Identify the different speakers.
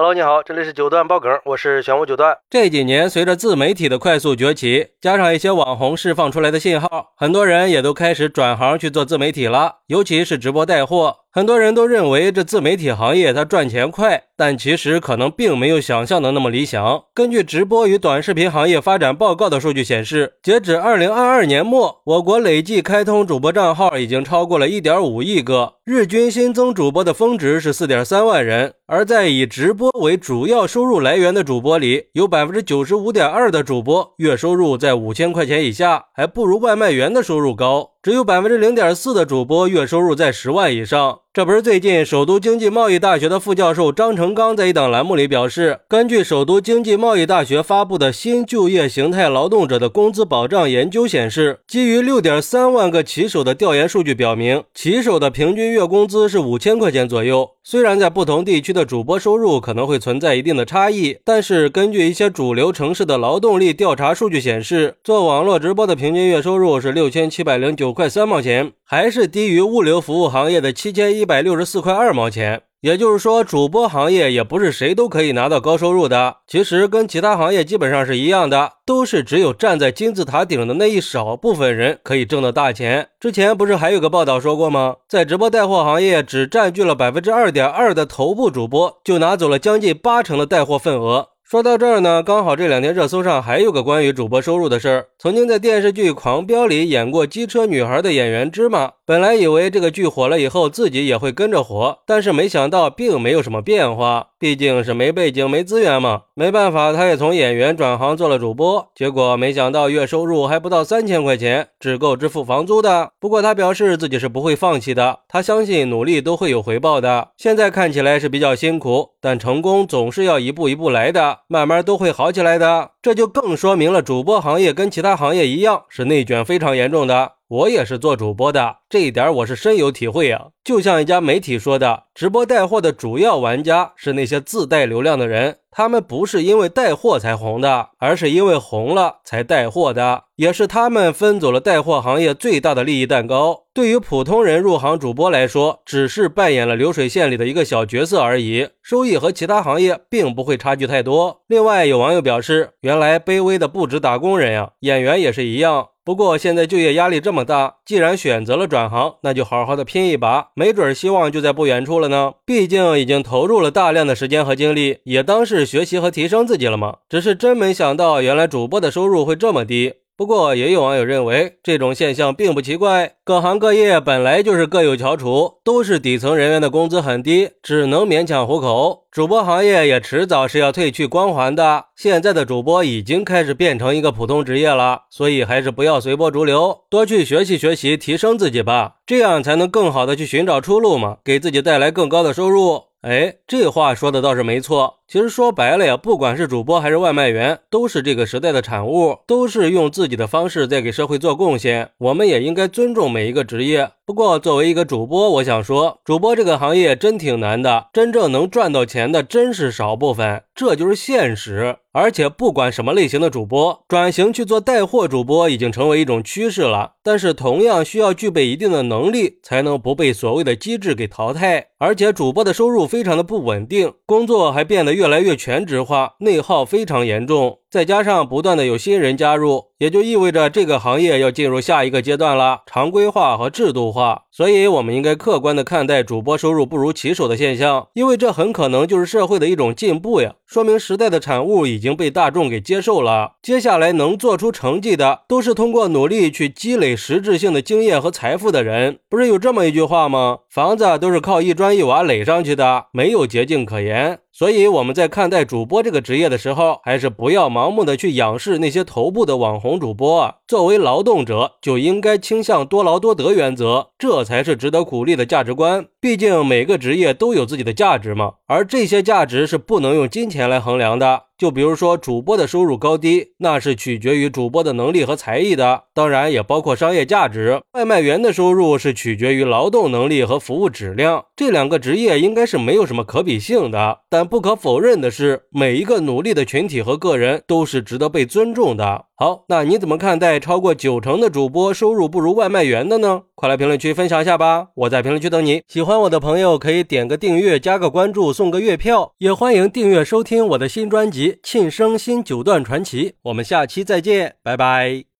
Speaker 1: Hello，你好，这里是九段爆梗，我是玄武九段。
Speaker 2: 这几年，随着自媒体的快速崛起，加上一些网红释放出来的信号，很多人也都开始转行去做自媒体了，尤其是直播带货。很多人都认为这自媒体行业它赚钱快，但其实可能并没有想象的那么理想。根据直播与短视频行业发展报告的数据显示，截止二零二二年末，我国累计开通主播账号已经超过了一点五亿个，日均新增主播的峰值是四点三万人。而在以直播为主要收入来源的主播里，有百分之九十五点二的主播月收入在五千块钱以下，还不如外卖员的收入高。只有百分之零点四的主播月收入在十万以上。这不是最近首都经济贸易大学的副教授张成刚在一档栏目里表示，根据首都经济贸易大学发布的新就业形态劳动者的工资保障研究显示，基于六点三万个骑手的调研数据表明，骑手的平均月工资是五千块钱左右。虽然在不同地区的主播收入可能会存在一定的差异，但是根据一些主流城市的劳动力调查数据显示，做网络直播的平均月收入是六千七百零九块三毛钱，还是低于物流服务行业的七千一。百六十四块二毛钱，也就是说，主播行业也不是谁都可以拿到高收入的。其实跟其他行业基本上是一样的，都是只有站在金字塔顶的那一少部分人可以挣到大钱。之前不是还有个报道说过吗？在直播带货行业，只占据了百分之二点二的头部主播，就拿走了将近八成的带货份额。说到这儿呢，刚好这两天热搜上还有个关于主播收入的事儿。曾经在电视剧《狂飙》里演过机车女孩的演员芝麻，本来以为这个剧火了以后自己也会跟着火，但是没想到并没有什么变化。毕竟是没背景、没资源嘛，没办法，他也从演员转行做了主播。结果没想到月收入还不到三千块钱，只够支付房租的。不过他表示自己是不会放弃的，他相信努力都会有回报的。现在看起来是比较辛苦，但成功总是要一步一步来的。慢慢都会好起来的，这就更说明了主播行业跟其他行业一样，是内卷非常严重的。我也是做主播的，这一点我是深有体会啊。就像一家媒体说的，直播带货的主要玩家是那些自带流量的人，他们不是因为带货才红的，而是因为红了才带货的，也是他们分走了带货行业最大的利益蛋糕。对于普通人入行主播来说，只是扮演了流水线里的一个小角色而已，收益和其他行业并不会差距太多。另外，有网友表示，原来卑微的不止打工人呀，演员也是一样。不过现在就业压力这么大，既然选择了转行，那就好好的拼一把，没准希望就在不远处了呢。毕竟已经投入了大量的时间和精力，也当是学习和提升自己了吗。只是真没想到，原来主播的收入会这么低。不过，也有网友认为这种现象并不奇怪，各行各业本来就是各有翘楚，都是底层人员的工资很低，只能勉强糊口。主播行业也迟早是要褪去光环的，现在的主播已经开始变成一个普通职业了，所以还是不要随波逐流，多去学习学习，提升自己吧，这样才能更好的去寻找出路嘛，给自己带来更高的收入。哎，这话说的倒是没错。其实说白了呀，不管是主播还是外卖员，都是这个时代的产物，都是用自己的方式在给社会做贡献。我们也应该尊重每一个职业。不过，作为一个主播，我想说，主播这个行业真挺难的，真正能赚到钱的真是少部分，这就是现实。而且，不管什么类型的主播，转型去做带货主播已经成为一种趋势了。但是，同样需要具备一定的能力，才能不被所谓的机制给淘汰。而且，主播的收入非常的不稳定，工作还变得。越来越全职化，内耗非常严重。再加上不断的有新人加入，也就意味着这个行业要进入下一个阶段了，常规化和制度化。所以，我们应该客观的看待主播收入不如骑手的现象，因为这很可能就是社会的一种进步呀，说明时代的产物已经被大众给接受了。接下来能做出成绩的，都是通过努力去积累实质性的经验和财富的人。不是有这么一句话吗？房子都是靠一砖一瓦垒上去的，没有捷径可言。所以我们在看待主播这个职业的时候，还是不要盲盲目的去仰视那些头部的网红主播啊。作为劳动者，就应该倾向多劳多得原则，这才是值得鼓励的价值观。毕竟每个职业都有自己的价值嘛，而这些价值是不能用金钱来衡量的。就比如说，主播的收入高低，那是取决于主播的能力和才艺的，当然也包括商业价值。外卖员的收入是取决于劳动能力和服务质量，这两个职业应该是没有什么可比性的。但不可否认的是，每一个努力的群体和个人都是值得被尊重的。好，那你怎么看待超过九成的主播收入不如外卖员的呢？快来评论区分享一下吧！我在评论区等你。喜欢我的朋友可以点个订阅、加个关注、送个月票，也欢迎订阅收听我的新专辑《庆生新九段传奇》。我们下期再见，拜拜。